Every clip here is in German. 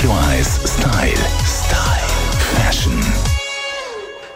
Radio 1 Style. Style. Fashion.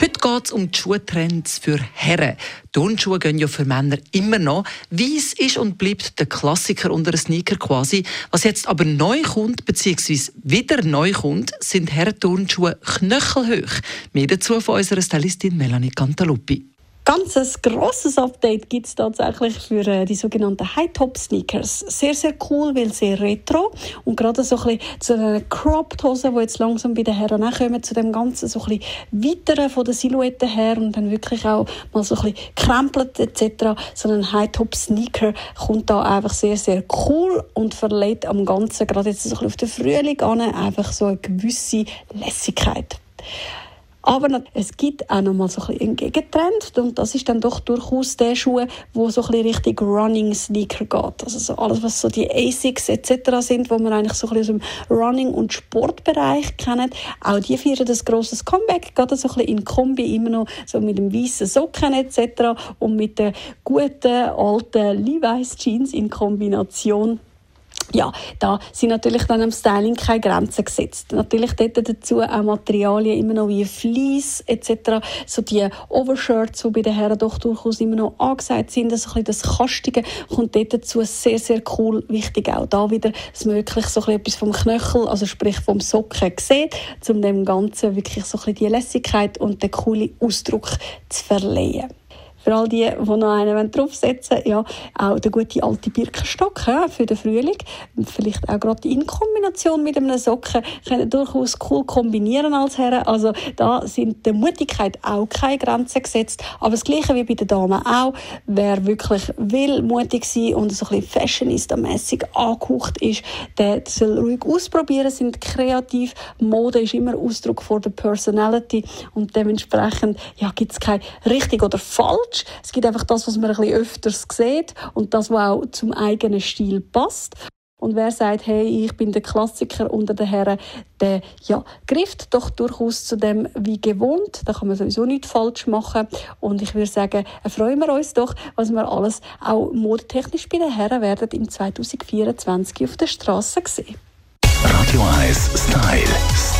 Heute geht es um die Schuhtrends für Herren. Turnschuhe gehen ja für Männer immer noch. Weiss ist und bleibt der Klassiker unter Sneaker quasi. Was jetzt aber neu kommt, beziehungsweise wieder neu kommt, sind Herren-Turnschuhe knöchelhoch. Mehr dazu von unserer Stylistin Melanie Cantaluppi ganz ein grosses Update gibt es tatsächlich für äh, die sogenannten High-Top-Sneakers. Sehr, sehr cool, weil sehr retro und gerade so ein bisschen zu den Cropped-Hosen, die jetzt langsam bei den Herren kommen, zu dem Ganzen so ein bisschen weiteren von der Silhouette her und dann wirklich auch mal so ein bisschen krempelt etc. So ein High-Top-Sneaker kommt da einfach sehr, sehr cool und verleiht am Ganzen, gerade jetzt so ein bisschen auf den Frühling an, einfach so eine gewisse Lässigkeit. Aber es gibt auch noch mal so ein bisschen einen Gegentrend und das ist dann doch durchaus der Schuh, wo so ein bisschen Richtung Running Sneaker geht. Also so alles, was so die Asics etc. sind, wo man eigentlich so ein bisschen aus dem Running- und Sportbereich kennt. Auch die feiern ein grosses Comeback, gerade so ein bisschen in Kombi, immer noch so mit dem weißen Socken etc. und mit den guten alten Levi's Jeans in Kombination ja, da sind natürlich dann am Styling keine Grenzen gesetzt. Natürlich dort dazu auch Materialien immer noch wie Fleece etc. So die Overshirts, die bei den Herren doch durchaus immer noch angesagt sind, also ein bisschen das Kastige kommt dort dazu sehr, sehr cool. Wichtig auch da wieder, dass man wirklich so ein etwas vom Knöchel, also sprich vom Socken sieht, um dem Ganzen wirklich so ein bisschen die Lässigkeit und den coolen Ausdruck zu verleihen für all die, die noch einen draufsetzen wollen, ja, auch der gute alte Birkenstock ja, für den Frühling. Vielleicht auch gerade in Kombination mit einem Socken können durchaus cool kombinieren als Herren. Also da sind der Mutigkeit auch keine Grenzen gesetzt. Aber das Gleiche wie bei den Damen auch. Wer wirklich will mutig sein und so ein bisschen fashionista-mässig angehaucht ist, der soll ruhig ausprobieren, sind kreativ. Mode ist immer Ausdruck von der Personality und dementsprechend ja, gibt es kein richtig oder falsch falsch. Es gibt einfach das, was man ein bisschen öfters sieht und das, was auch zum eigenen Stil passt. Und wer sagt, hey, ich bin der Klassiker unter den Herren, der ja, grifft doch durchaus zu dem wie gewohnt. Da kann man sowieso nichts falsch machen. Und ich würde sagen, freuen wir uns doch, was wir alles auch modetechnisch bei den Herren werden im 2024 auf der Straße sehen. Radio 1 Style.